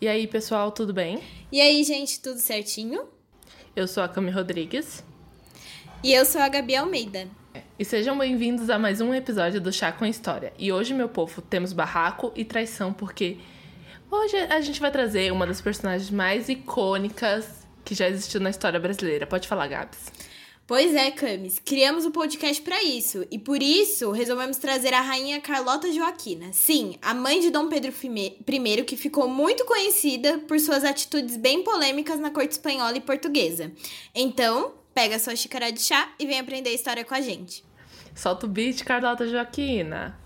E aí, pessoal, tudo bem? E aí, gente, tudo certinho? Eu sou a Cami Rodrigues. E eu sou a Gabi Almeida. E sejam bem-vindos a mais um episódio do Chá com História. E hoje, meu povo, temos barraco e traição, porque hoje a gente vai trazer uma das personagens mais icônicas que já existiu na história brasileira. Pode falar, Gabs. Pois é, Camis, criamos o podcast para isso e por isso resolvemos trazer a rainha Carlota Joaquina. Sim, a mãe de Dom Pedro I, que ficou muito conhecida por suas atitudes bem polêmicas na corte espanhola e portuguesa. Então, pega sua xícara de chá e vem aprender a história com a gente. Solta o beat, Carlota Joaquina.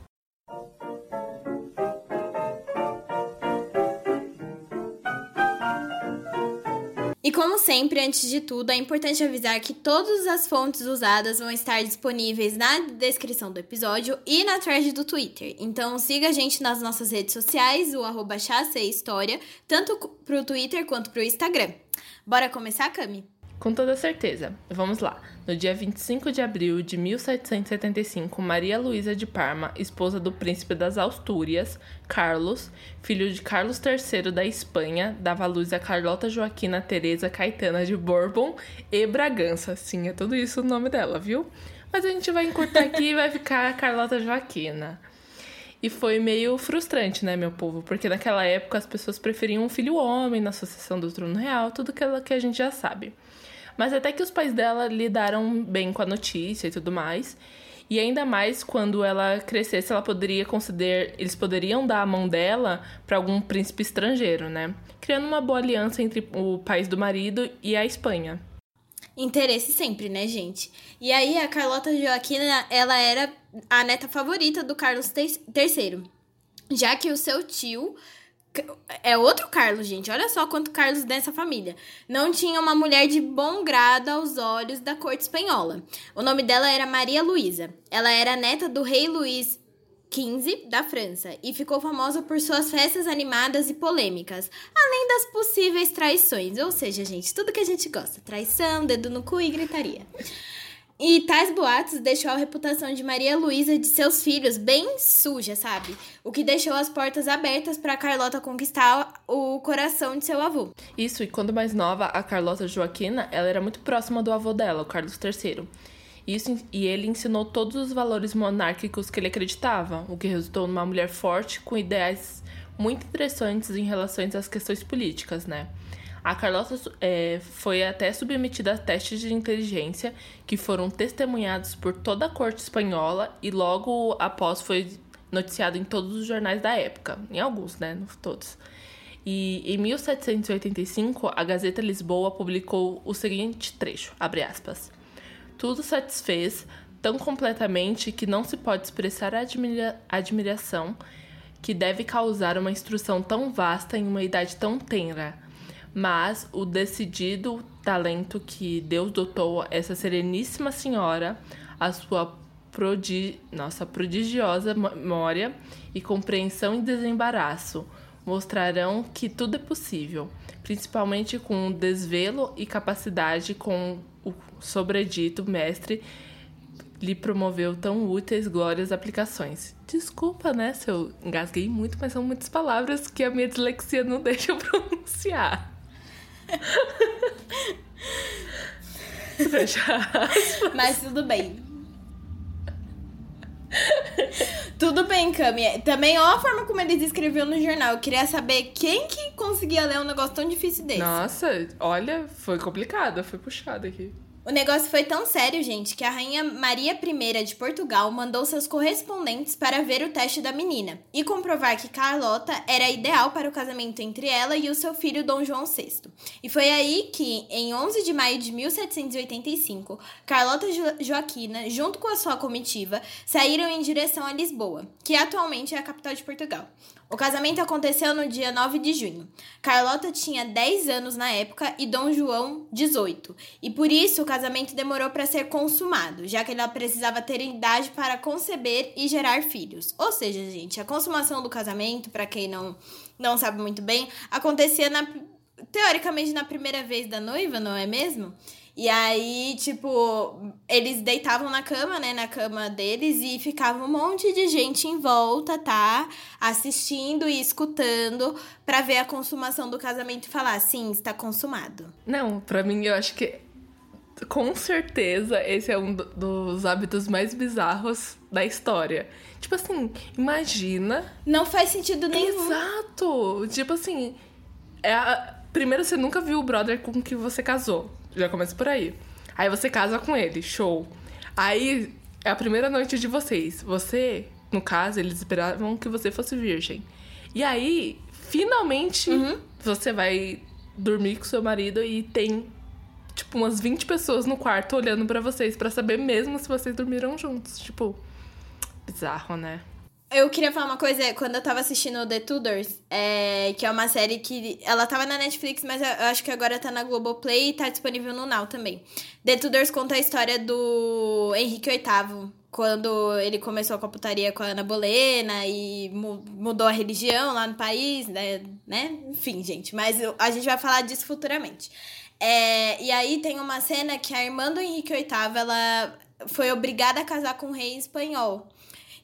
E como sempre, antes de tudo, é importante avisar que todas as fontes usadas vão estar disponíveis na descrição do episódio e na thread do Twitter. Então siga a gente nas nossas redes sociais, o arroba História, tanto pro Twitter quanto pro Instagram. Bora começar, Cami? Com toda certeza. Vamos lá. No dia 25 de abril de 1775, Maria Luísa de Parma, esposa do príncipe das Astúrias, Carlos, filho de Carlos III da Espanha, dava luz a Carlota Joaquina Teresa Caetana de Bourbon e Bragança. Sim, é tudo isso o nome dela, viu? Mas a gente vai encurtar aqui e vai ficar Carlota Joaquina. E foi meio frustrante, né, meu povo? Porque naquela época as pessoas preferiam um filho homem na sucessão do trono real, tudo que a gente já sabe. Mas até que os pais dela lidaram bem com a notícia e tudo mais. E ainda mais quando ela crescesse, ela poderia considerar, eles poderiam dar a mão dela para algum príncipe estrangeiro, né? Criando uma boa aliança entre o país do marido e a Espanha. Interesse sempre, né, gente? E aí a Carlota Joaquina, ela era a neta favorita do Carlos III, já que o seu tio é outro Carlos, gente. Olha só quanto Carlos dessa família. Não tinha uma mulher de bom grado aos olhos da corte espanhola. O nome dela era Maria Luísa. Ela era neta do rei Luís XV da França e ficou famosa por suas festas animadas e polêmicas, além das possíveis traições. Ou seja, gente, tudo que a gente gosta: traição, dedo no cu e gritaria. E tais boatos deixou a reputação de Maria Luísa e de seus filhos bem suja, sabe? O que deixou as portas abertas para Carlota conquistar o coração de seu avô. Isso, e quando mais nova, a Carlota Joaquina, ela era muito próxima do avô dela, o Carlos III. Isso, e ele ensinou todos os valores monárquicos que ele acreditava, o que resultou numa mulher forte com ideais muito interessantes em relação às questões políticas, né? A Carlota é, foi até submetida a testes de inteligência que foram testemunhados por toda a corte espanhola e logo após foi noticiado em todos os jornais da época, em alguns, né, não todos. E em 1785, a Gazeta Lisboa publicou o seguinte trecho, abre aspas. Tudo satisfez tão completamente que não se pode expressar a admira admiração que deve causar uma instrução tão vasta em uma idade tão tenra mas o decidido talento que Deus dotou essa sereníssima senhora, a sua prodi nossa prodigiosa memória e compreensão e desembaraço mostrarão que tudo é possível, principalmente com desvelo e capacidade com o sobredito mestre lhe promoveu tão úteis glórias aplicações. Desculpa, né, se eu engasguei muito, mas são muitas palavras que a minha dislexia não deixa eu pronunciar. Mas tudo bem. Tudo bem, Cami. Também, ó a forma como eles escreviam no jornal. Eu queria saber quem que conseguia ler um negócio tão difícil desse. Nossa, olha, foi complicado, foi puxado aqui. O negócio foi tão sério, gente, que a rainha Maria I de Portugal mandou seus correspondentes para ver o teste da menina e comprovar que Carlota era ideal para o casamento entre ela e o seu filho Dom João VI. E foi aí que, em 11 de maio de 1785, Carlota jo Joaquina, junto com a sua comitiva, saíram em direção a Lisboa, que atualmente é a capital de Portugal. O casamento aconteceu no dia 9 de junho. Carlota tinha 10 anos na época e Dom João 18, e por isso o casamento demorou para ser consumado, já que ela precisava ter idade para conceber e gerar filhos. Ou seja, gente, a consumação do casamento, para quem não, não sabe muito bem, acontecia na, teoricamente na primeira vez da noiva, não é mesmo? E aí, tipo, eles deitavam na cama, né, na cama deles e ficava um monte de gente em volta, tá? Assistindo e escutando para ver a consumação do casamento e falar, sim, está consumado. Não, para mim eu acho que com certeza esse é um dos hábitos mais bizarros da história. Tipo assim, imagina. Não faz sentido nenhum. Exato! Tipo assim, é a... primeiro você nunca viu o brother com que você casou. Já começa por aí. Aí você casa com ele, show. Aí é a primeira noite de vocês. Você, no caso, eles esperavam que você fosse virgem. E aí, finalmente, uhum. você vai dormir com seu marido e tem tipo umas 20 pessoas no quarto olhando para vocês para saber mesmo se vocês dormiram juntos. Tipo, bizarro, né? Eu queria falar uma coisa, quando eu tava assistindo The Tudors, é, que é uma série que. Ela tava na Netflix, mas eu acho que agora tá na Globoplay e tá disponível no Now também. The Tudors conta a história do Henrique VIII, quando ele começou com a putaria com a Ana Bolena e mudou a religião lá no país, né? né? Enfim, gente, mas a gente vai falar disso futuramente. É, e aí tem uma cena que a irmã do Henrique VIII, ela foi obrigada a casar com um rei espanhol.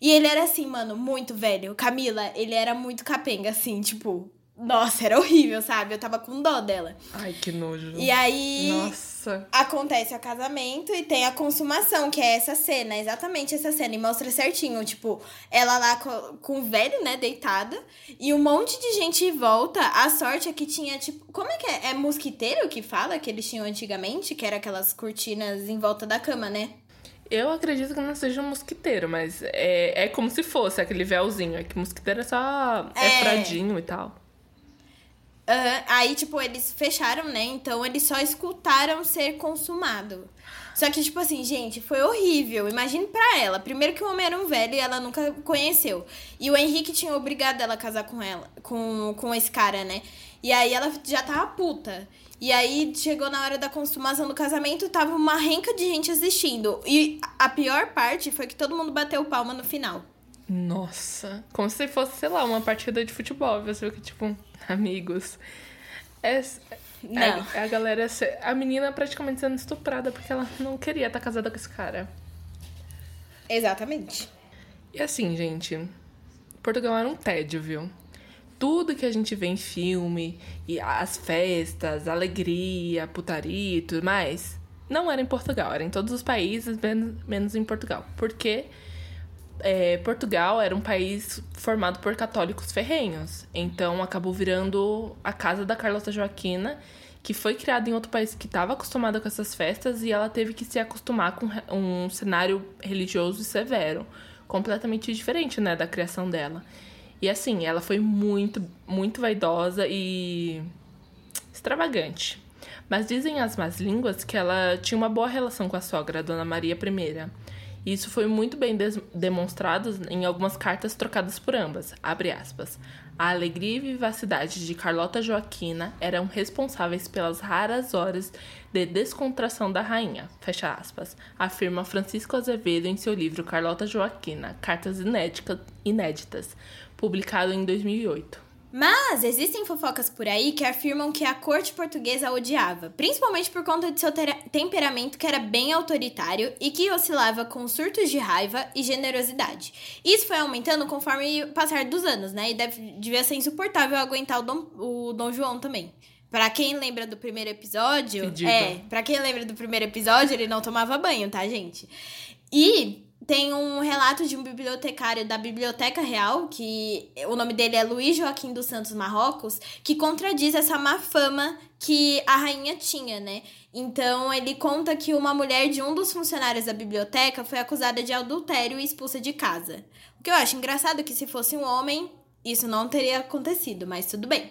E ele era assim, mano, muito velho. Camila, ele era muito capenga, assim, tipo. Nossa, era horrível, sabe? Eu tava com dó dela. Ai, que nojo. E aí. Nossa. Acontece o casamento e tem a consumação, que é essa cena, exatamente essa cena. E mostra certinho, tipo, ela lá com, com o velho, né, deitada. E um monte de gente em volta. A sorte é que tinha, tipo. Como é que é? É mosquiteiro que fala que eles tinham antigamente? Que era aquelas cortinas em volta da cama, né? Eu acredito que não seja um mosquiteiro, mas é, é como se fosse aquele véuzinho. É que mosquiteiro é só é, é fradinho e tal. Uhum. Aí, tipo, eles fecharam, né? Então eles só escutaram ser consumado. Só que, tipo assim, gente, foi horrível. Imagine pra ela. Primeiro que o homem era um velho e ela nunca conheceu. E o Henrique tinha obrigado ela a casar com ela, com, com esse cara, né? E aí ela já tava puta. E aí chegou na hora da consumação do casamento, tava uma renca de gente assistindo. E a pior parte foi que todo mundo bateu palma no final. Nossa, como se fosse, sei lá, uma partida de futebol. Você viu que, tipo, amigos. É, não. A, a galera. A menina praticamente sendo estuprada porque ela não queria estar casada com esse cara. Exatamente. E assim, gente. Portugal era um tédio, viu? Tudo que a gente vê em filme, e as festas, alegria, putaria e tudo mais, não era em Portugal, era em todos os países, menos em Portugal. Porque é, Portugal era um país formado por católicos ferrenhos. Então acabou virando a casa da Carlota Joaquina, que foi criada em outro país que estava acostumada com essas festas e ela teve que se acostumar com um cenário religioso severo, completamente diferente, né, da criação dela. E assim, ela foi muito, muito vaidosa e extravagante. Mas dizem as más línguas que ela tinha uma boa relação com a sogra, a Dona Maria I. E isso foi muito bem demonstrado em algumas cartas trocadas por ambas. Abre aspas. A alegria e vivacidade de Carlota Joaquina eram responsáveis pelas raras horas de descontração da rainha, fecha aspas, afirma Francisco Azevedo em seu livro Carlota Joaquina, Cartas Inéditas, publicado em 2008. Mas existem fofocas por aí que afirmam que a corte portuguesa a odiava, principalmente por conta de seu temperamento que era bem autoritário e que oscilava com surtos de raiva e generosidade. Isso foi aumentando conforme o passar dos anos, né? E deve, devia ser insuportável aguentar o Dom, o Dom João também. Pra quem lembra do primeiro episódio, Pedido. é, para quem lembra do primeiro episódio, ele não tomava banho, tá, gente? E tem um relato de um bibliotecário da Biblioteca Real, que o nome dele é Luiz Joaquim dos Santos Marrocos, que contradiz essa má fama que a rainha tinha, né? Então ele conta que uma mulher de um dos funcionários da biblioteca foi acusada de adultério e expulsa de casa. O que eu acho engraçado é que se fosse um homem, isso não teria acontecido, mas tudo bem.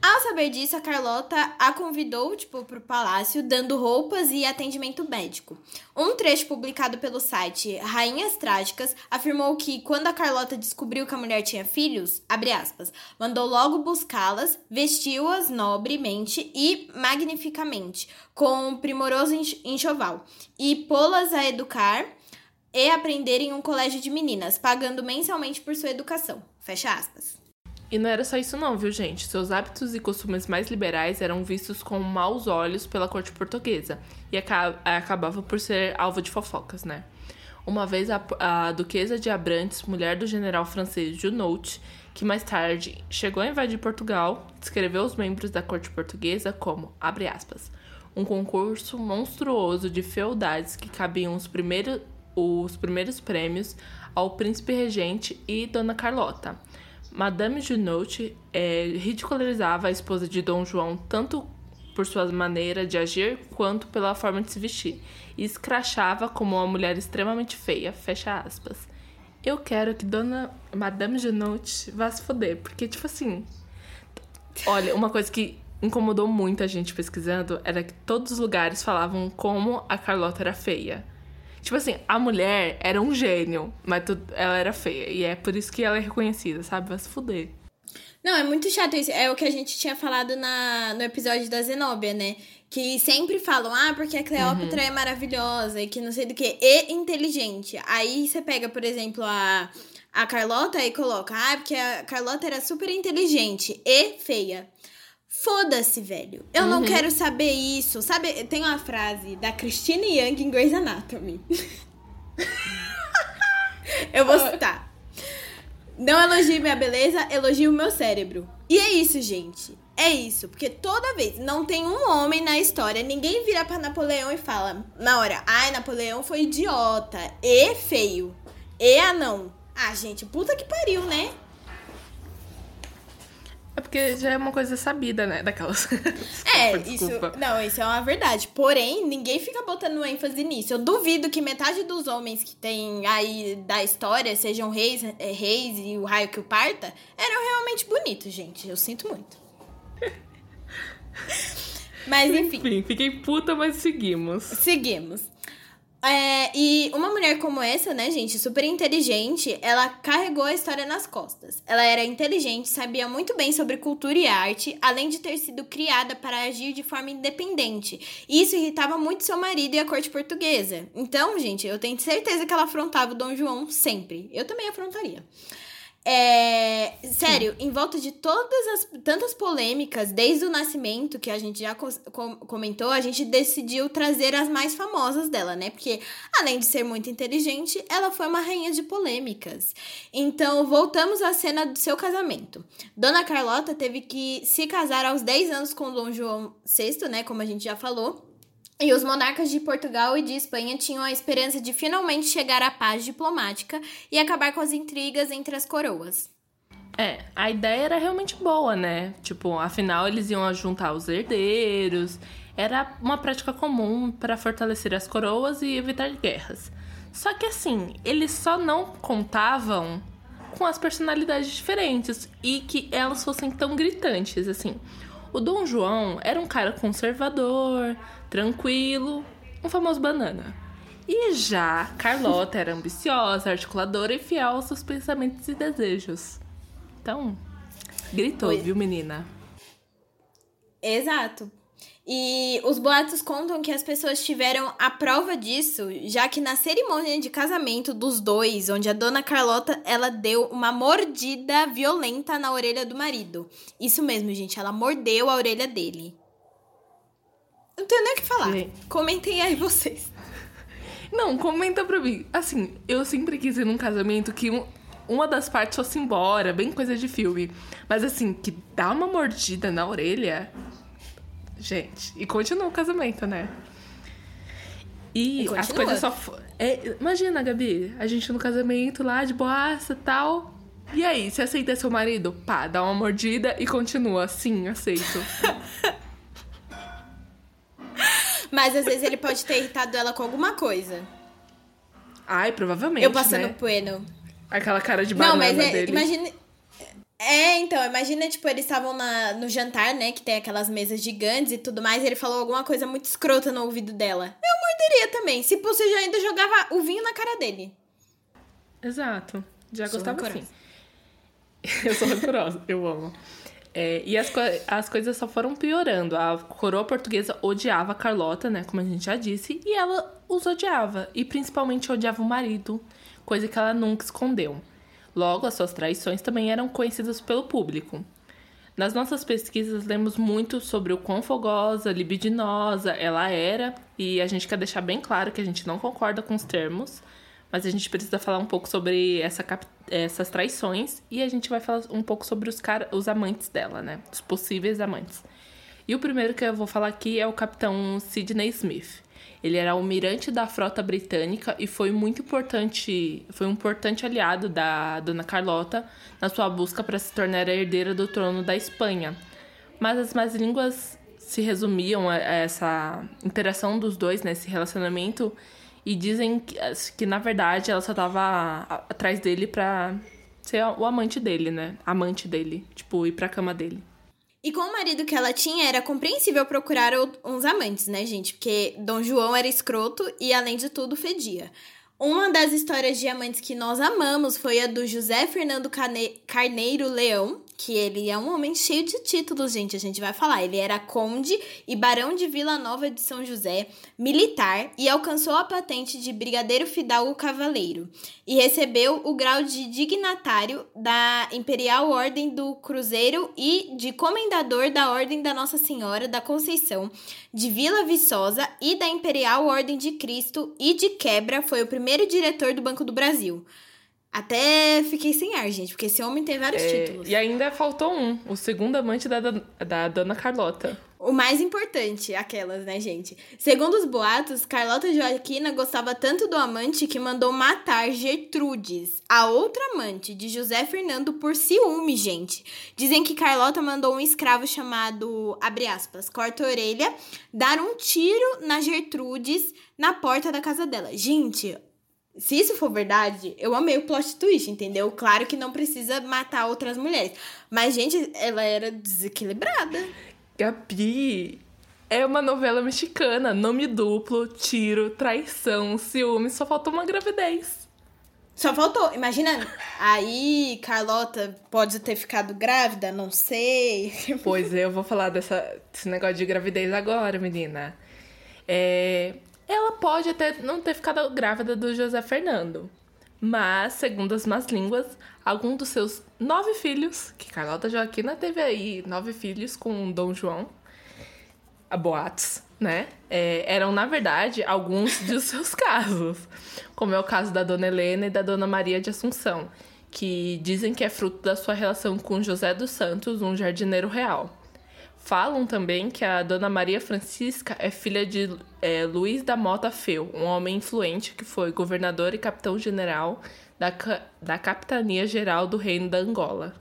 Ao saber disso, a Carlota a convidou, tipo, pro palácio, dando roupas e atendimento médico. Um trecho publicado pelo site Rainhas Trágicas afirmou que quando a Carlota descobriu que a mulher tinha filhos, aspas, mandou logo buscá-las, vestiu-as nobremente e magnificamente, com um primoroso enxoval, e pô-las a educar e aprender em um colégio de meninas, pagando mensalmente por sua educação. Fecha aspas. E não era só isso não, viu, gente? Seus hábitos e costumes mais liberais eram vistos com maus olhos pela corte portuguesa e acabava por ser alvo de fofocas, né? Uma vez a, a duquesa de Abrantes, mulher do general francês Junot, que mais tarde chegou a invadir Portugal, descreveu os membros da corte portuguesa como, abre aspas, um concurso monstruoso de feudades que cabiam os primeiros, os primeiros prêmios ao príncipe regente e Dona Carlota Madame Junot é, ridicularizava a esposa de Dom João tanto por sua maneira de agir quanto pela forma de se vestir, e escrachava como uma mulher extremamente feia, fecha aspas. Eu quero que Dona Madame Junot vá se foder, porque, tipo assim... Olha, uma coisa que incomodou muito a gente pesquisando era que todos os lugares falavam como a Carlota era feia. Tipo assim, a mulher era um gênio, mas ela era feia. E é por isso que ela é reconhecida, sabe? Vai se fuder. Não, é muito chato isso. É o que a gente tinha falado na, no episódio da Zenobia, né? Que sempre falam, ah, porque a Cleópatra uhum. é maravilhosa e que não sei do que, e inteligente. Aí você pega, por exemplo, a, a Carlota e coloca, ah, porque a Carlota era super inteligente e feia. Foda-se, velho. Eu uhum. não quero saber isso. Sabe, tem uma frase da Christine Young em Grey's Anatomy. Eu vou citar. Não elogie minha beleza, elogie o meu cérebro. E é isso, gente. É isso, porque toda vez não tem um homem na história, ninguém vira para Napoleão e fala na hora, ai, Napoleão foi idiota e feio e anão. Ah, gente, puta que pariu, né? É porque já é uma coisa sabida, né? Daquelas. É, isso. Não, isso é uma verdade. Porém, ninguém fica botando ênfase nisso. Eu duvido que metade dos homens que tem aí da história sejam reis, é, reis e o raio que o parta eram realmente bonitos, gente. Eu sinto muito. mas enfim. Enfim, fiquei puta, mas seguimos. Seguimos. É, e uma mulher como essa, né, gente, super inteligente, ela carregou a história nas costas. Ela era inteligente, sabia muito bem sobre cultura e arte, além de ter sido criada para agir de forma independente. E isso irritava muito seu marido e a corte portuguesa. Então, gente, eu tenho certeza que ela afrontava o Dom João sempre. Eu também afrontaria. É, sério, em volta de todas as tantas polêmicas, desde o nascimento, que a gente já com, comentou, a gente decidiu trazer as mais famosas dela, né? Porque, além de ser muito inteligente, ela foi uma rainha de polêmicas. Então, voltamos à cena do seu casamento. Dona Carlota teve que se casar aos 10 anos com Dom João VI, né? Como a gente já falou. E os monarcas de Portugal e de Espanha tinham a esperança de finalmente chegar à paz diplomática e acabar com as intrigas entre as coroas. É, a ideia era realmente boa, né? Tipo, afinal eles iam juntar os herdeiros. Era uma prática comum para fortalecer as coroas e evitar guerras. Só que assim, eles só não contavam com as personalidades diferentes e que elas fossem tão gritantes assim. O Dom João era um cara conservador, tranquilo, um famoso banana. E já Carlota era ambiciosa, articuladora e fiel aos seus pensamentos e desejos. Então, gritou, viu, menina? Exato. E os boatos contam que as pessoas tiveram a prova disso, já que na cerimônia de casamento dos dois, onde a dona Carlota ela deu uma mordida violenta na orelha do marido. Isso mesmo, gente, ela mordeu a orelha dele. Não tenho nem o que falar. Sim. Comentem aí vocês. Não, comenta pra mim. Assim, eu sempre quis ir num casamento que um, uma das partes fosse embora, bem coisa de filme. Mas assim, que dá uma mordida na orelha. Gente, e continua o casamento, né? E, e as coisas só. É, imagina, Gabi, a gente no casamento lá de boaça e tal. E aí, você aceita seu marido? Pá, dá uma mordida e continua. Sim, aceito. Mas às vezes ele pode ter irritado ela com alguma coisa. Ai, provavelmente. Eu passando né? pano. Aquela cara de banana Não, mas é, dele. imagina. É, então, imagina, tipo, eles estavam no jantar, né? Que tem aquelas mesas gigantes e tudo mais. E ele falou alguma coisa muito escrota no ouvido dela. Eu morderia também. Se você já ainda jogava o vinho na cara dele. Exato. Já Sou gostava assim. Eu sou rancorosa, eu amo. É, e as, co as coisas só foram piorando. A coroa portuguesa odiava a Carlota, né? Como a gente já disse, e ela os odiava. E principalmente odiava o marido, coisa que ela nunca escondeu. Logo, as suas traições também eram conhecidas pelo público. Nas nossas pesquisas, lemos muito sobre o quão fogosa, libidinosa ela era, e a gente quer deixar bem claro que a gente não concorda com os termos, mas a gente precisa falar um pouco sobre essa, essas traições e a gente vai falar um pouco sobre os, os amantes dela, né? Os possíveis amantes. E o primeiro que eu vou falar aqui é o capitão Sidney Smith. Ele era almirante da frota britânica e foi muito importante, foi um importante aliado da Dona Carlota na sua busca para se tornar a herdeira do trono da Espanha. Mas as más línguas se resumiam a essa interação dos dois nesse relacionamento e dizem que, que na verdade ela só tava atrás dele pra ser o amante dele, né? Amante dele, tipo, ir pra cama dele. E com o marido que ela tinha, era compreensível procurar uns amantes, né, gente? Porque Dom João era escroto e, além de tudo, fedia. Uma das histórias de amantes que nós amamos foi a do José Fernando Carneiro Leão, que ele é um homem cheio de títulos, gente. A gente vai falar. Ele era conde e barão de Vila Nova de São José, militar e alcançou a patente de brigadeiro fidalgo cavaleiro e recebeu o grau de dignatário da Imperial Ordem do Cruzeiro e de comendador da Ordem da Nossa Senhora da Conceição de Vila Viçosa e da Imperial Ordem de Cristo e de quebra foi o primeiro diretor do Banco do Brasil. Até fiquei sem ar, gente, porque esse homem tem vários é, títulos. E ainda faltou um, o segundo amante da, da Dona Carlota. O mais importante, aquelas, né, gente? Segundo os boatos, Carlota Joaquina gostava tanto do amante que mandou matar Gertrudes, a outra amante de José Fernando, por ciúme, gente. Dizem que Carlota mandou um escravo chamado, abre aspas, corta-orelha, dar um tiro na Gertrudes na porta da casa dela. Gente, se isso for verdade, eu amei o plot twist, entendeu? Claro que não precisa matar outras mulheres. Mas, gente, ela era desequilibrada. Gabi, é uma novela mexicana. Nome duplo, tiro, traição, ciúme. Só faltou uma gravidez. Só faltou. Imagina, aí Carlota pode ter ficado grávida, não sei. Pois é, eu vou falar dessa, desse negócio de gravidez agora, menina. É, ela pode até não ter ficado grávida do José Fernando. Mas, segundo as más línguas, algum dos seus nove filhos, que Carlota Joaquina teve aí nove filhos com Dom João, a boatos, né? É, eram, na verdade, alguns de seus casos. Como é o caso da Dona Helena e da Dona Maria de Assunção, que dizem que é fruto da sua relação com José dos Santos, um jardineiro real. Falam também que a Dona Maria Francisca é filha de é, Luiz da Mota Feu, um homem influente que foi governador e capitão-general da, da Capitania Geral do Reino da Angola.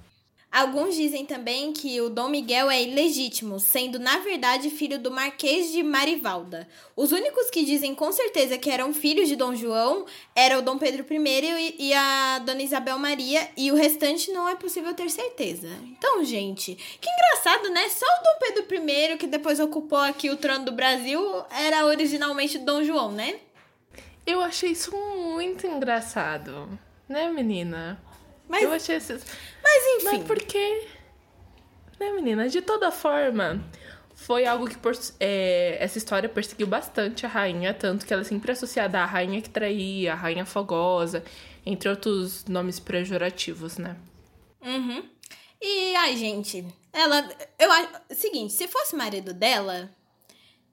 Alguns dizem também que o Dom Miguel é ilegítimo, sendo na verdade filho do Marquês de Marivalda. Os únicos que dizem com certeza que eram filhos de Dom João eram o Dom Pedro I e a Dona Isabel Maria, e o restante não é possível ter certeza. Então, gente, que engraçado, né? Só o Dom Pedro I, que depois ocupou aqui o trono do Brasil, era originalmente Dom João, né? Eu achei isso muito engraçado, né, menina? Mas, eu achei esses. Mas enfim. Mas porque. Né, menina? De toda forma, foi algo que é, essa história perseguiu bastante a rainha, tanto que ela é sempre associada à rainha que traía, a rainha fogosa, entre outros nomes pejorativos, né? Uhum. E, ai, gente, ela. Eu acho. Seguinte, se fosse marido dela,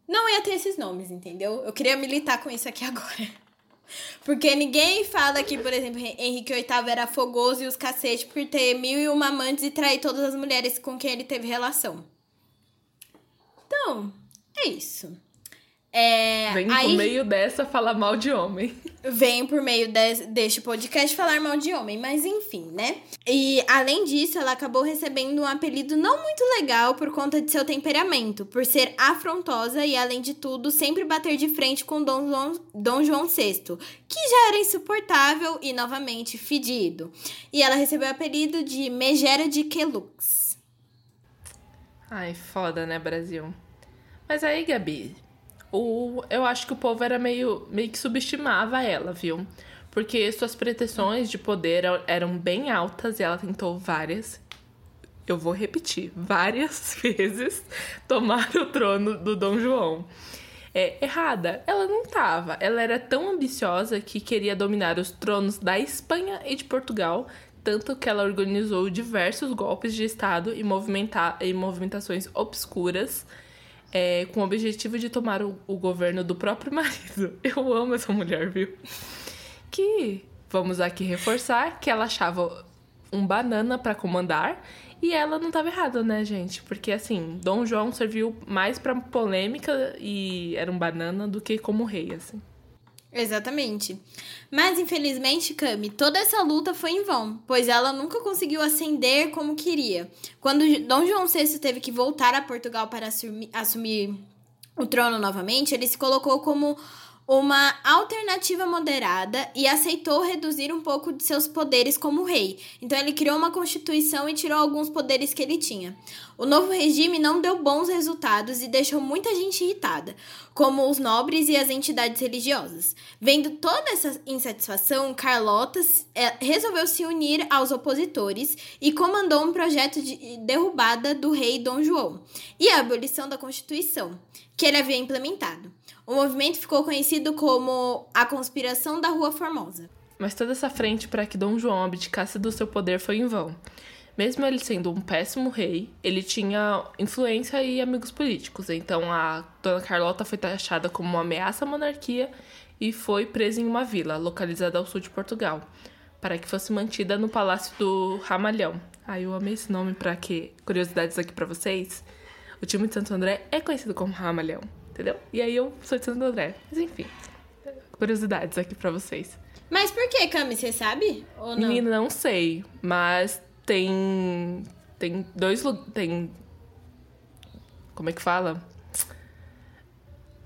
não ia ter esses nomes, entendeu? Eu queria militar com isso aqui agora. Porque ninguém fala que, por exemplo, Henrique VIII era fogoso e os cacete por ter mil e uma amantes e trair todas as mulheres com quem ele teve relação. Então, é isso. É, Vem aí, por meio dessa falar mal de homem. Vem por meio de, deste podcast falar mal de homem, mas enfim, né? E além disso, ela acabou recebendo um apelido não muito legal por conta de seu temperamento, por ser afrontosa e, além de tudo, sempre bater de frente com Dom João, Dom João VI, que já era insuportável e, novamente, fedido. E ela recebeu o apelido de Megera de Quelux. Ai, foda, né, Brasil? Mas aí, Gabi, o, eu acho que o povo era meio, meio que subestimava ela, viu? Porque suas pretensões de poder eram bem altas e ela tentou várias. Eu vou repetir, várias vezes tomar o trono do Dom João. É, errada, ela não tava. Ela era tão ambiciosa que queria dominar os tronos da Espanha e de Portugal, tanto que ela organizou diversos golpes de Estado e, movimentar, e movimentações obscuras é, com o objetivo de tomar o, o governo do próprio marido. Eu amo essa mulher, viu? Que, vamos aqui reforçar, que ela achava um banana para comandar e ela não estava errada, né, gente? Porque assim, Dom João serviu mais para polêmica e era um banana do que como rei, assim. Exatamente. Mas infelizmente, Cami, toda essa luta foi em vão, pois ela nunca conseguiu ascender como queria. Quando Dom João VI teve que voltar a Portugal para assumir, assumir o trono novamente, ele se colocou como uma alternativa moderada e aceitou reduzir um pouco de seus poderes como rei. Então ele criou uma constituição e tirou alguns poderes que ele tinha. O novo regime não deu bons resultados e deixou muita gente irritada, como os nobres e as entidades religiosas. Vendo toda essa insatisfação, Carlota é, resolveu se unir aos opositores e comandou um projeto de derrubada do rei Dom João e a abolição da Constituição, que ele havia implementado. O movimento ficou conhecido como a Conspiração da Rua Formosa. Mas toda essa frente para que Dom João abdicasse do seu poder foi em vão. Mesmo ele sendo um péssimo rei, ele tinha influência e amigos políticos. Então a Dona Carlota foi taxada como uma ameaça à monarquia e foi presa em uma vila localizada ao sul de Portugal, para que fosse mantida no Palácio do Ramalhão. Ah, eu amei esse nome para que curiosidades aqui para vocês. O time de Santo André é conhecido como Ramalhão entendeu? E aí eu sou de Santo André. Mas enfim, curiosidades aqui pra vocês. Mas por que, Cami? Você sabe? Ou não? Menina, não sei. Mas tem. Tem dois. Tem. Como é que fala?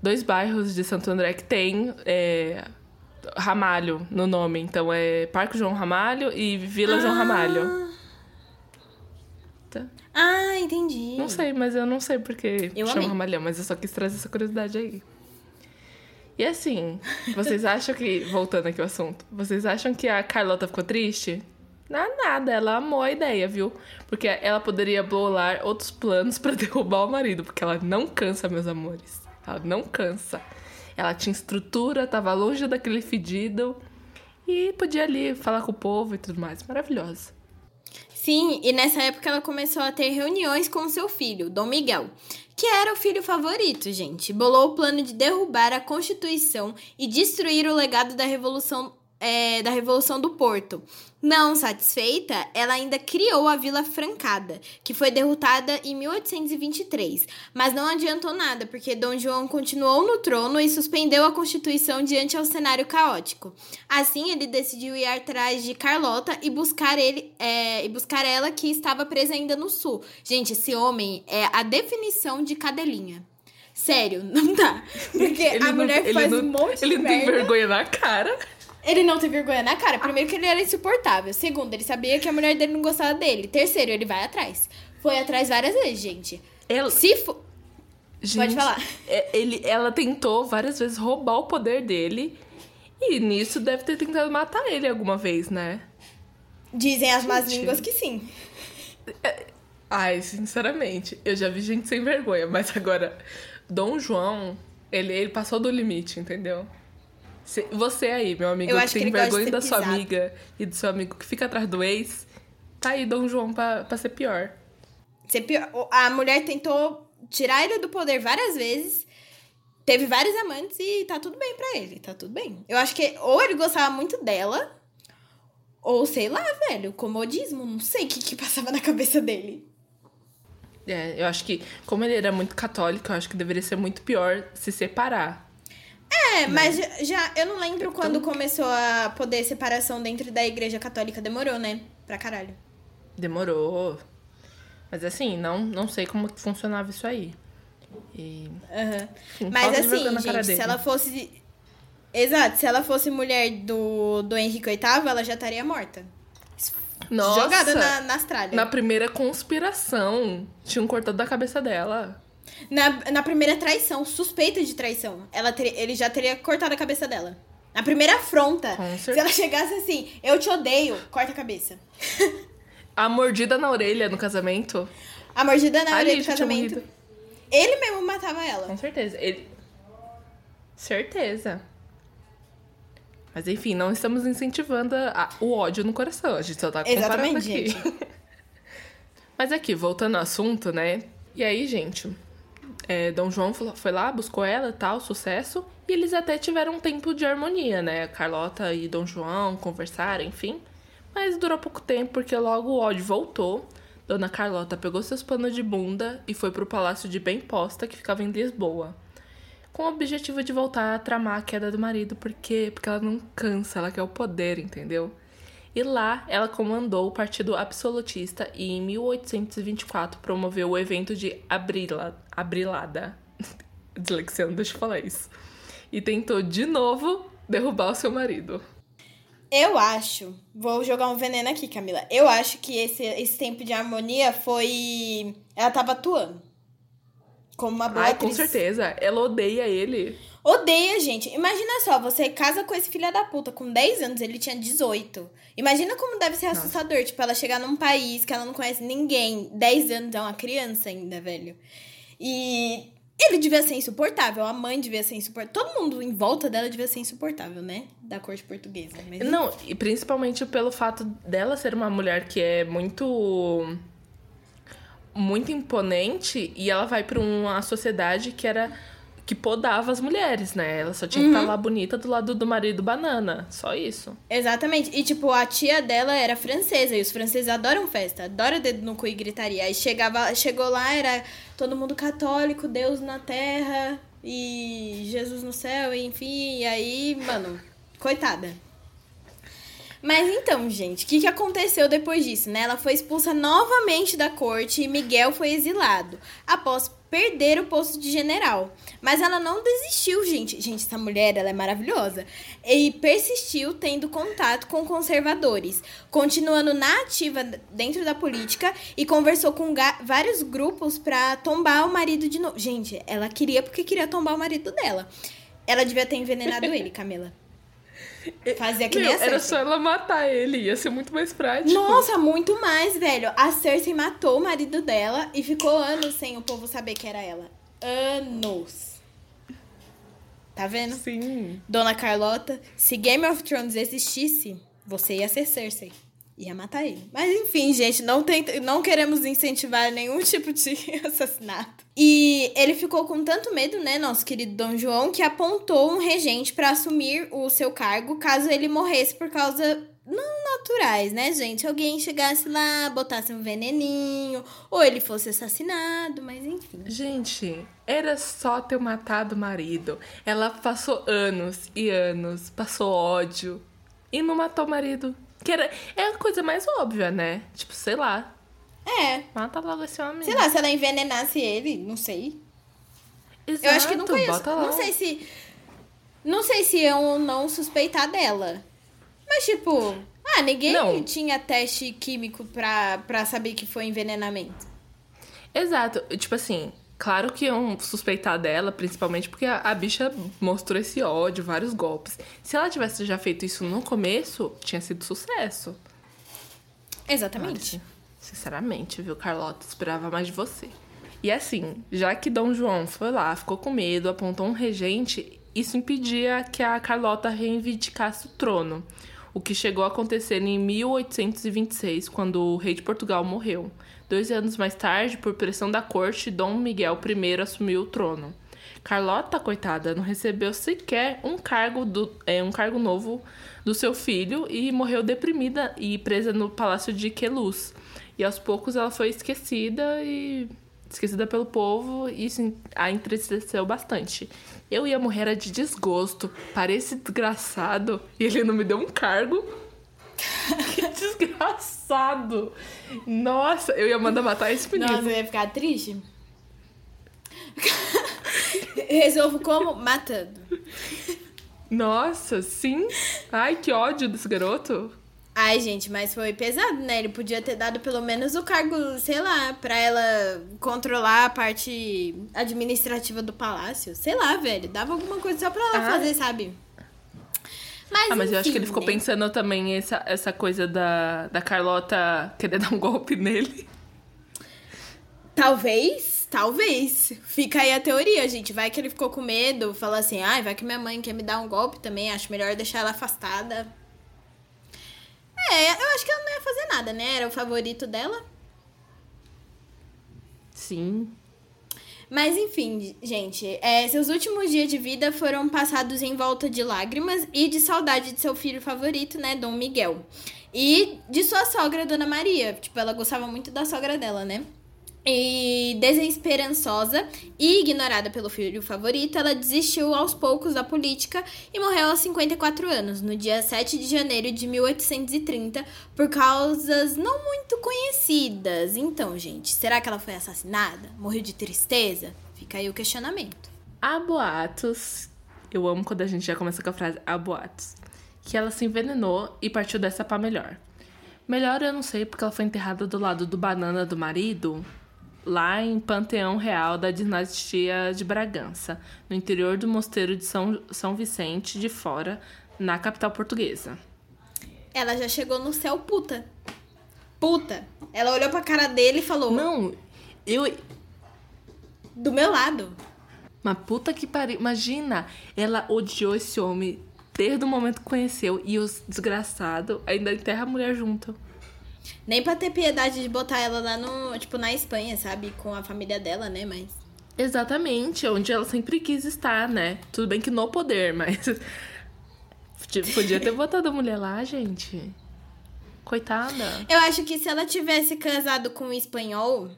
Dois bairros de Santo André que tem é, Ramalho no nome. Então é Parque João Ramalho e Vila ah. João Ramalho. Ah, entendi. Não sei, mas eu não sei porque eu chama Ramalhão, mas eu só quis trazer essa curiosidade aí. E assim, vocês acham que. Voltando aqui ao assunto, vocês acham que a Carlota ficou triste? Não, nada, ela amou a ideia, viu? Porque ela poderia bolar outros planos para derrubar o marido, porque ela não cansa, meus amores. Ela não cansa. Ela tinha estrutura, tava longe daquele fedido e podia ali falar com o povo e tudo mais. Maravilhosa. Sim, e nessa época ela começou a ter reuniões com seu filho, Dom Miguel, que era o filho favorito, gente. Bolou o plano de derrubar a Constituição e destruir o legado da Revolução é, da Revolução do Porto. Não satisfeita, ela ainda criou a Vila Francada, que foi derrotada em 1823. Mas não adiantou nada, porque Dom João continuou no trono e suspendeu a Constituição diante ao cenário caótico. Assim, ele decidiu ir atrás de Carlota e buscar, ele, é, e buscar ela que estava presa ainda no sul. Gente, esse homem é a definição de cadelinha. Sério, não dá. Porque ele a mulher não, faz não, um monte de Ele tem vergonha na cara. Ele não tem vergonha na cara. Primeiro que ele era insuportável. Segundo, ele sabia que a mulher dele não gostava dele. Terceiro, ele vai atrás. Foi atrás várias vezes, gente. Ela... Se for... Gente, Pode falar. É, ele, ela tentou várias vezes roubar o poder dele. E nisso deve ter tentado matar ele alguma vez, né? Dizem as más línguas que sim. É, ai, sinceramente, eu já vi gente sem vergonha, mas agora, Dom João, ele, ele passou do limite, entendeu? Você aí, meu amigo, que tem que vergonha da sua amiga e do seu amigo que fica atrás do ex, tá aí Dom João pra, pra ser pior. Ser pior. A mulher tentou tirar ele do poder várias vezes. Teve vários amantes e tá tudo bem pra ele, tá tudo bem. Eu acho que ou ele gostava muito dela, ou sei lá, velho, comodismo, não sei o que, que passava na cabeça dele. É, eu acho que, como ele era muito católico, eu acho que deveria ser muito pior se separar. É, mas já, eu não lembro quando começou a poder separação dentro da igreja católica. Demorou, né? Pra caralho. Demorou. Mas assim, não, não sei como que funcionava isso aí. E... Uhum. Mas assim, gente, se ela fosse. Exato, se ela fosse mulher do, do Henrique VIII, ela já estaria morta. Nossa, Jogada na, na Austrália. Na primeira conspiração, tinham cortado da cabeça dela. Na, na primeira traição, suspeita de traição, ela ter, ele já teria cortado a cabeça dela. Na primeira afronta, se ela chegasse assim, eu te odeio, corta a cabeça. a mordida na orelha no casamento. A mordida na orelha no casamento. Ele mesmo matava ela. Com certeza. Ele... Certeza. Mas enfim, não estamos incentivando a- o ódio no coração. A gente só tá comparando Exatamente, aqui. Mas aqui, voltando ao assunto, né? E aí, gente, é, Dom João foi- lá, buscou ela, tal, sucesso. E eles até tiveram um tempo de harmonia, né? Carlota e Dom João conversaram, enfim. Mas durou pouco tempo, porque logo o ódio voltou. Dona Carlota pegou seus panos de bunda e foi pro palácio de Bem Posta, que ficava em Lisboa. Com o objetivo de voltar a tramar a queda do marido, porque, porque ela não cansa, ela quer o poder, entendeu? E lá ela comandou o Partido Absolutista e em 1824 promoveu o evento de Abrila, Abrilada. Dislexia, não deixa eu falar isso. E tentou de novo derrubar o seu marido. Eu acho, vou jogar um veneno aqui, Camila. Eu acho que esse, esse tempo de harmonia foi. Ela tava atuando. Como uma boa Ai, com atriz. certeza. Ela odeia ele. Odeia, gente. Imagina só, você casa com esse filho da puta com 10 anos, ele tinha 18. Imagina como deve ser assustador, tipo, ela chegar num país que ela não conhece ninguém. 10 anos é uma criança ainda, velho. E ele devia ser insuportável, a mãe devia ser insuportável. Todo mundo em volta dela devia ser insuportável, né? Da corte portuguesa. Mas Não, e principalmente pelo fato dela ser uma mulher que é muito. Muito imponente e ela vai pra uma sociedade que era. que podava as mulheres, né? Ela só tinha que estar lá bonita do lado do marido banana. Só isso. Exatamente. E, tipo, a tia dela era francesa. E os franceses adoram festa. Adoram dedo no cu e gritaria. Aí chegava, chegou lá, era todo mundo católico, Deus na terra e Jesus no céu, enfim. E aí, mano, coitada. Mas então, gente, o que, que aconteceu depois disso, né? Ela foi expulsa novamente da corte e Miguel foi exilado, após perder o posto de general. Mas ela não desistiu, gente. Gente, essa mulher, ela é maravilhosa. E persistiu tendo contato com conservadores, continuando na ativa dentro da política e conversou com vários grupos pra tombar o marido de novo. Gente, ela queria porque queria tombar o marido dela. Ela devia ter envenenado ele, Camila. Fazia que nem Meu, a era só ela matar ele, ia ser muito mais prático. Nossa, muito mais, velho. A Cersei matou o marido dela e ficou anos sem o povo saber que era ela. Anos. Tá vendo? Sim. Dona Carlota, se Game of Thrones existisse, você ia ser Cersei. Ia matar ele. Mas enfim, gente, não, tenta, não queremos incentivar nenhum tipo de assassinato. E ele ficou com tanto medo, né, nosso querido Dom João, que apontou um regente pra assumir o seu cargo caso ele morresse por causa não naturais, né, gente? Alguém chegasse lá, botasse um veneninho, ou ele fosse assassinado, mas enfim. Gente, era só ter matado o marido. Ela passou anos e anos, passou ódio e não matou o marido. Que era, é a coisa mais óbvia, né? Tipo, sei lá, É, mata logo esse homem. sei lá, se ela envenenasse ele, não sei. Exato, Eu acho que não conheço. Não sei se. Não sei se eu não suspeitar dela. Mas, tipo, ah, ninguém Não. tinha teste químico pra, pra saber que foi envenenamento. Exato. Tipo assim, claro que iam suspeitar dela, principalmente porque a, a bicha mostrou esse ódio, vários golpes. Se ela tivesse já feito isso no começo, tinha sido sucesso. Exatamente. Sinceramente, viu, Carlota? Esperava mais de você. E assim, já que Dom João foi lá, ficou com medo, apontou um regente, isso impedia que a Carlota reivindicasse o trono. O que chegou a acontecer em 1826, quando o rei de Portugal morreu. Dois anos mais tarde, por pressão da corte, Dom Miguel I assumiu o trono. Carlota, coitada, não recebeu sequer um cargo, do, é, um cargo novo do seu filho e morreu deprimida e presa no palácio de Queluz. E aos poucos ela foi esquecida e esquecida pelo povo e isso a entristeceu bastante. Eu ia morrer era de desgosto. Parece desgraçado e ele não me deu um cargo. que desgraçado! Nossa, eu ia mandar matar esse menino. Nossa, eu ia ficar triste. Resolvo como? Matando. Nossa, sim. Ai, que ódio desse garoto. Ai, gente, mas foi pesado, né? Ele podia ter dado pelo menos o cargo, sei lá, pra ela controlar a parte administrativa do palácio. Sei lá, velho. Dava alguma coisa só pra ela Ah. fazer, sabe? Mas, Ah, mas eu acho que ele enfim, ficou né? pensando também essa, essa coisa da, da Carlota querer dar um golpe nele. Talvez, talvez. Fica aí a teoria, gente. Vai que ele ficou com medo, falou assim: ai, vai que minha mãe quer me dar um golpe também, acho melhor deixar ela afastada. É, eu acho que ela não ia fazer nada, né? Era o favorito dela. Sim. Mas enfim, gente, é, seus últimos dias de vida foram passados em volta de lágrimas e de saudade de seu filho favorito, né, Dom Miguel. E de sua sogra, Dona Maria. Tipo, ela gostava muito da sogra dela, né? E desesperançosa e ignorada pelo filho favorito, ela desistiu aos poucos da política e morreu aos 54 anos, no dia 7 de janeiro de 1830, por causas não muito conhecidas. Então, gente, será que ela foi assassinada? Morreu de tristeza? Fica aí o questionamento. Há boatos. Eu amo quando a gente já começa com a frase há boatos. Que ela se envenenou e partiu dessa pra melhor. Melhor eu não sei porque ela foi enterrada do lado do banana do marido, lá em Panteão Real da dinastia de Bragança, no interior do mosteiro de São, São Vicente de Fora, na capital portuguesa. Ela já chegou no céu puta. Puta. Ela olhou pra cara dele e falou: Não, eu. Do meu lado. Mas puta que pariu. Imagina, ela odiou esse homem desde o momento que conheceu e os desgraçados ainda enterra a mulher junto. Nem pra ter piedade de botar ela lá no, tipo, na Espanha, sabe? Com a família dela, né? Mas. Exatamente, onde ela sempre quis estar, né? Tudo bem que no poder, mas. Tipo, podia ter botado a mulher lá, gente. Coitada. Eu acho que se ela tivesse casado com um espanhol.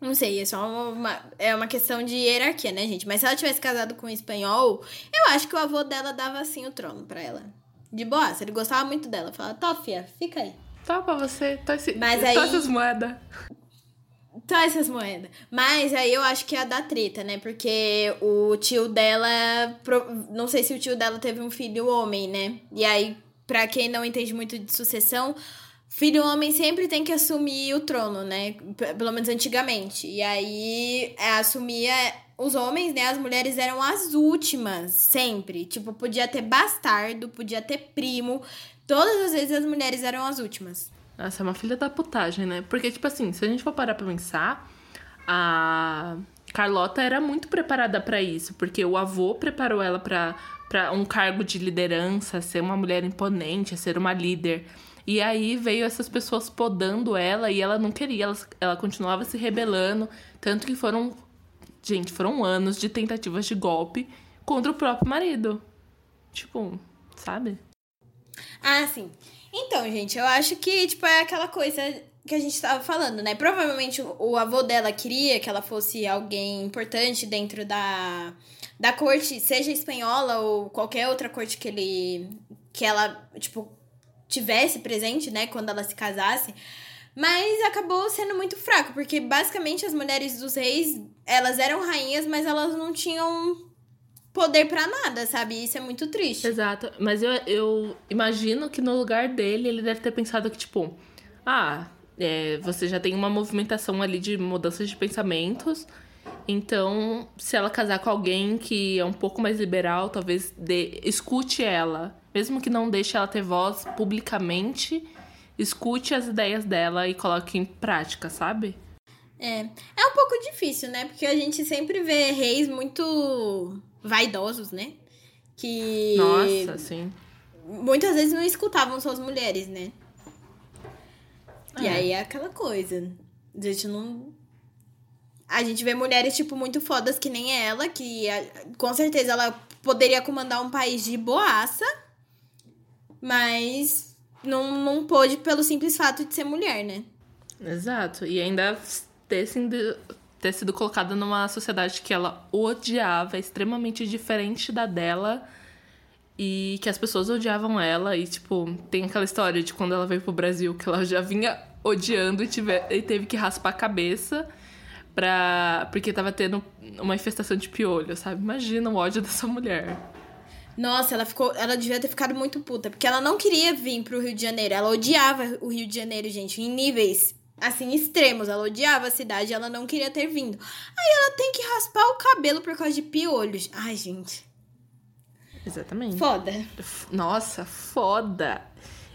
Não sei, é só uma, é uma questão de hierarquia, né, gente? Mas se ela tivesse casado com um espanhol, eu acho que o avô dela dava assim o trono pra ela. De boa, se ele gostava muito dela. Fala, tá, fia, fica aí. Tá pra você, tá esse, Mas aí- tá essas moedas. Tá essas moedas. Mas aí eu acho que ia dar treta, né? Porque o tio dela. Não sei se o tio dela teve um filho homem, né? E aí, pra quem não entende muito de sucessão, filho homem sempre tem que assumir o trono, né? Pelo menos antigamente. E aí é, assumia os homens, né? As mulheres eram as últimas, sempre. Tipo, podia ter bastardo, podia ter primo. Todas as vezes as mulheres eram as últimas. Nossa, é uma filha da putagem, né? Porque, tipo assim, se a gente for parar pra pensar, a Carlota era muito preparada pra isso, porque o avô preparou ela pra um cargo de liderança, ser uma mulher imponente, ser uma líder. E aí veio essas pessoas podando ela e ela não queria, ela, ela continuava se rebelando, tanto que foram, gente, foram anos de tentativas de golpe contra o próprio marido. Tipo, sabe? Ah, sim. Então, gente, eu acho que, tipo, é aquela coisa que a gente tava falando, né? Provavelmente o, o avô dela queria que ela fosse alguém importante dentro da, da corte, seja espanhola ou qualquer outra corte que ele. que ela, tipo, tivesse presente, né? Quando ela se casasse. Mas acabou sendo muito fraco, porque basicamente as mulheres dos reis, elas eram rainhas, mas elas não tinham poder pra nada, sabe? Isso é muito triste. Exato. Mas eu, eu imagino que no lugar dele, ele deve ter pensado que, tipo, ah, é, você já tem uma movimentação ali de mudanças de pensamentos. Então, se ela casar com alguém que é um pouco mais liberal, talvez dê, escute ela. Mesmo que não deixe ela ter voz publicamente, escute as ideias dela e coloque em prática, sabe? É. É um pouco difícil, né? Porque a gente sempre vê reis muito vaidosos, né? Que Nossa, sim. muitas vezes não escutavam suas mulheres, né? E É. aí é aquela coisa. A gente não. A gente vê mulheres, tipo, muito fodas que nem ela, que com certeza ela poderia comandar um país de boaça, mas não, não pôde pelo simples fato de ser mulher, né? Exato. E ainda ter sido, ter sido colocada numa sociedade que ela odiava, extremamente diferente da dela. E que as pessoas odiavam ela. E, tipo, tem aquela história de quando ela veio pro Brasil, que ela já vinha odiando e, tive, e teve que raspar a cabeça pra, porque tava tendo uma infestação de piolho, sabe? Imagina o ódio dessa mulher. Nossa, ela ficou. Ela devia ter ficado muito puta. Porque ela não queria vir pro Rio de Janeiro. Ela odiava o Rio de Janeiro, gente, em níveis assim, extremos. Ela odiava a cidade, ela não queria ter vindo. Aí ela tem que raspar o cabelo por causa de piolhos. Ai, gente. Exatamente. Foda. Nossa, foda.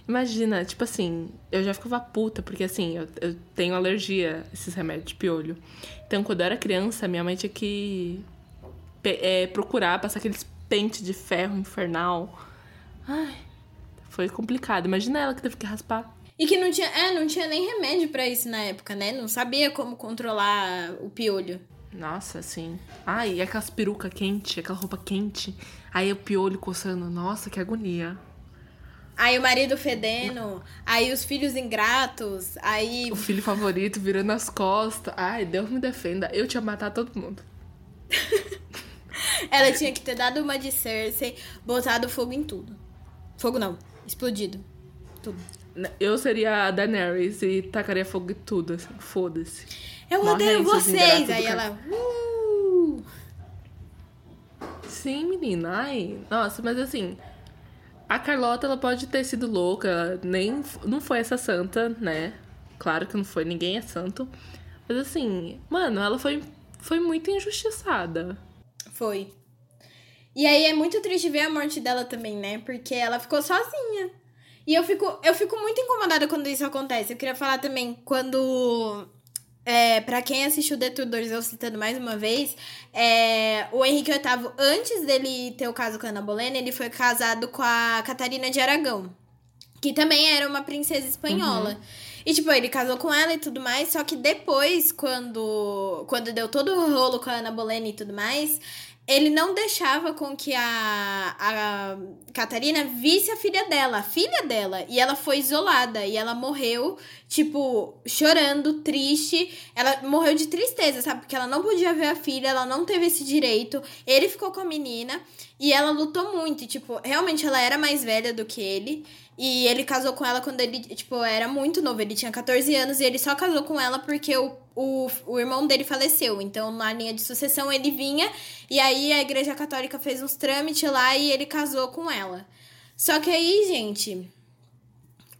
Imagina, tipo assim, eu já ficava puta, porque assim, eu, eu tenho alergia a esses remédios de piolho. Então, quando eu era criança, minha mãe tinha que é, procurar, passar aqueles pentes de ferro infernal. Ai, foi complicado. Imagina ela que teve que raspar. E que não tinha, é, não tinha nem remédio para isso na época, né? Não sabia como controlar o piolho. Nossa, sim. Ai, e aquelas perucas quente, aquela roupa quente. Aí o piolho coçando. Nossa, que agonia. Aí o marido fedendo, aí os filhos ingratos, aí. O filho favorito virando as costas. Ai, Deus me defenda. Eu tinha matar todo mundo. Ela tinha que ter dado uma de Cersei, botado fogo em tudo. Fogo não, explodido. Tudo. Eu seria a Daenerys e tacaria fogo em tudo, assim. Foda-se. Eu odeio vocês! Aí ela. Uh! Sim, menina. Ai, nossa, mas assim. A Carlota, ela pode ter sido louca, nem não foi essa santa, né? Claro que não foi, ninguém é santo. Mas assim, mano, ela foi, foi muito injustiçada. Foi. E aí é muito triste ver a morte dela também, né? Porque ela ficou sozinha. E eu fico, eu fico muito incomodada quando isso acontece. Eu queria falar também quando é, para quem assistiu The Tudors, eu citando mais uma vez, é, o Henrique VIII, antes dele ter o caso com a Ana Bolena, ele foi casado com a Catarina de Aragão, que também era uma princesa espanhola. Uhum. E, tipo, ele casou com ela e tudo mais, só que depois, quando, quando deu todo o rolo com a Ana Bolena e tudo mais, ele não deixava com que a, a Catarina visse a filha dela, a filha dela, e ela foi isolada e ela morreu, tipo, chorando, triste. Ela morreu de tristeza, sabe? Porque ela não podia ver a filha, ela não teve esse direito. Ele ficou com a menina e ela lutou muito, e, tipo, realmente ela era mais velha do que ele. E ele casou com ela quando ele, tipo, era muito novo. Ele tinha 14 anos e ele só casou com ela porque o, o, o irmão dele faleceu. Então, na linha de sucessão, ele vinha. E aí, a Igreja Católica fez uns trâmites lá e ele casou com ela. Só que aí, gente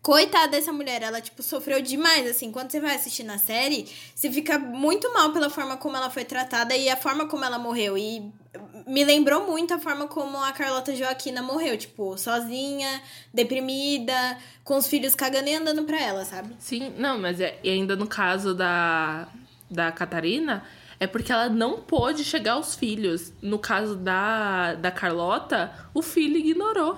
Coitada dessa mulher, ela, tipo, sofreu demais, assim. Quando você vai assistir na série, você fica muito mal pela forma como ela foi tratada e a forma como ela morreu. E me lembrou muito a forma como a Carlota Joaquina morreu, tipo, sozinha, deprimida, com os filhos cagando e andando pra ela, sabe? Sim, não, mas é, e ainda no caso da, da Catarina, é porque ela não pôde chegar aos filhos. No caso da, da Carlota, o filho ignorou.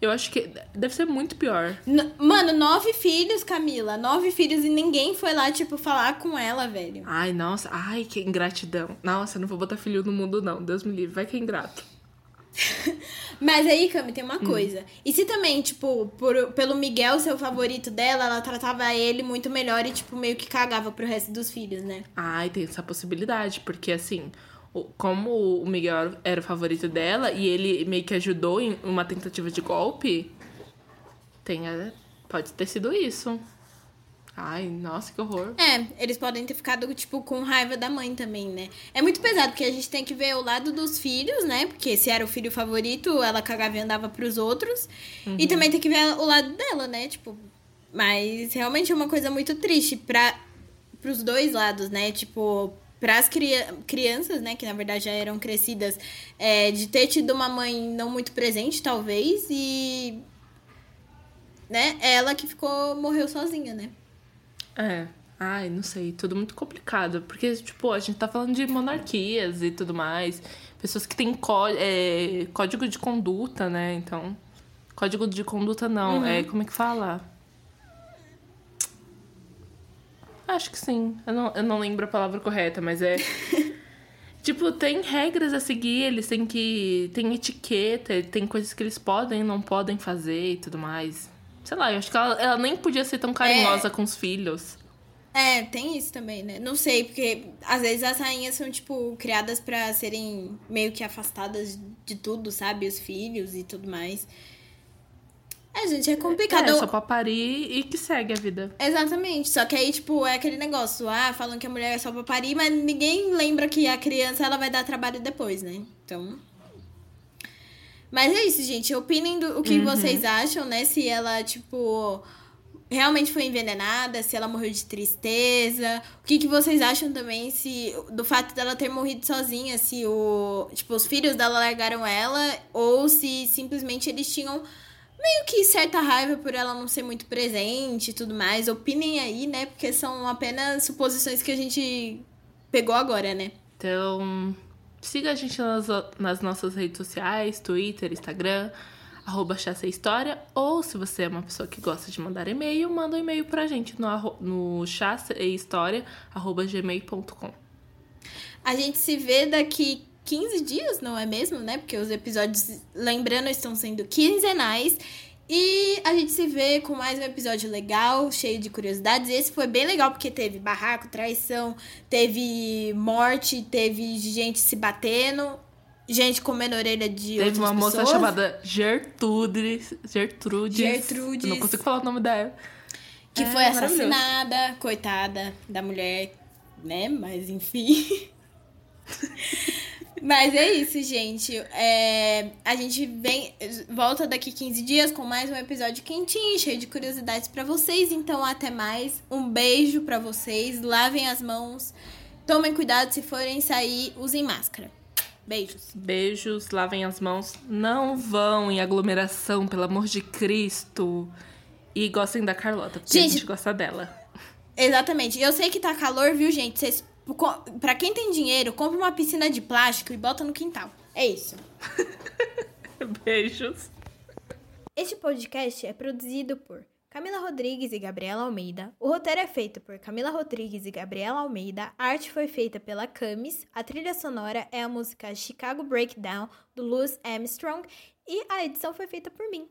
Eu acho que deve ser muito pior. N Mano, nove filhos, Camila. Nove filhos e ninguém foi lá, tipo, falar com ela, velho. Ai, nossa. Ai, que ingratidão. Nossa, não vou botar filho no mundo, não. Deus me livre. Vai que é ingrato. Mas aí, Cami, tem uma hum. coisa. E se também, tipo, por, pelo Miguel ser o favorito dela, ela tratava ele muito melhor e, tipo, meio que cagava pro resto dos filhos, né? Ai, tem essa possibilidade. Porque, assim, como o Miguel era o favorito dela e ele meio que ajudou em uma tentativa de golpe, tem a... pode ter sido isso. Ai, nossa, que horror. É, eles podem ter ficado, tipo, com raiva da mãe também, né? É muito pesado, porque a gente tem que ver o lado dos filhos, né? Porque se era o filho favorito, ela cagava e andava pros outros. Uhum. E também tem que ver o lado dela, né? Tipo, mas realmente é uma coisa muito triste para pros dois lados, né? Tipo, para as crianças, né, que na verdade já eram crescidas, é, de ter tido uma mãe não muito presente, talvez, e. Né, ela que ficou, morreu sozinha, né? É. Ai, não sei, tudo muito complicado. Porque, tipo, a gente tá falando de monarquias e tudo mais. Pessoas que têm é, código de conduta, né? Então. Código de conduta não. Uhum. É, como é que fala? Acho que sim. Eu não, eu não lembro a palavra correta, mas é. tipo, tem regras a seguir, eles têm que. Tem etiqueta, tem coisas que eles podem e não podem fazer e tudo mais. Sei lá, eu acho que ela, ela nem podia ser tão carinhosa é. com os filhos. É, tem isso também, né? Não sei, porque às vezes as rainhas são, tipo, criadas para serem meio que afastadas de tudo, sabe? Os filhos e tudo mais. É, gente, é complicado. É, só pra parir e que segue a vida. Exatamente. Só que aí, tipo, é aquele negócio, ah, falam que a mulher é só pra parir, mas ninguém lembra que a criança ela vai dar trabalho depois, né? Então. Mas é isso, gente. Opinem do, o que uhum. vocês acham, né? Se ela, tipo, realmente foi envenenada, se ela morreu de tristeza. O que, que vocês acham também se do fato dela ter morrido sozinha, se o, tipo, os filhos dela largaram ela ou se simplesmente eles tinham meio que certa raiva por ela não ser muito presente e tudo mais. Opinem aí, né? Porque são apenas suposições que a gente pegou agora, né? Então, siga a gente nas, nas nossas redes sociais, Twitter, Instagram, arroba História, ou se você é uma pessoa que gosta de mandar e-mail, manda um e-mail pra gente no, no gmail.com. A gente se vê daqui 15 dias, não é mesmo, né? Porque os episódios, lembrando, estão sendo quinzenais. E a gente se vê com mais um episódio legal, cheio de curiosidades. Esse foi bem legal porque teve barraco, traição, teve morte, teve gente se batendo, gente comendo orelha de Teve uma pessoas. moça chamada Gertrudes. Gertrudes. Gertrudes. Não consigo falar o nome dela. Que é, foi assassinada, coitada da mulher, né? Mas enfim. Mas é isso, gente. É, a gente vem volta daqui 15 dias com mais um episódio quentinho, cheio de curiosidades para vocês. Então, até mais. Um beijo para vocês. Lavem as mãos. Tomem cuidado se forem sair, usem máscara. Beijos. Beijos, lavem as mãos. Não vão em aglomeração, pelo amor de Cristo. E gostem da Carlota, porque gente, a gente gosta dela. Exatamente. Eu sei que tá calor, viu, gente? Vocês Pra quem tem dinheiro, compra uma piscina de plástico e bota no quintal. É isso. Beijos. Este podcast é produzido por Camila Rodrigues e Gabriela Almeida. O roteiro é feito por Camila Rodrigues e Gabriela Almeida. A arte foi feita pela Camis. A trilha sonora é a música Chicago Breakdown do Louis Armstrong e a edição foi feita por mim.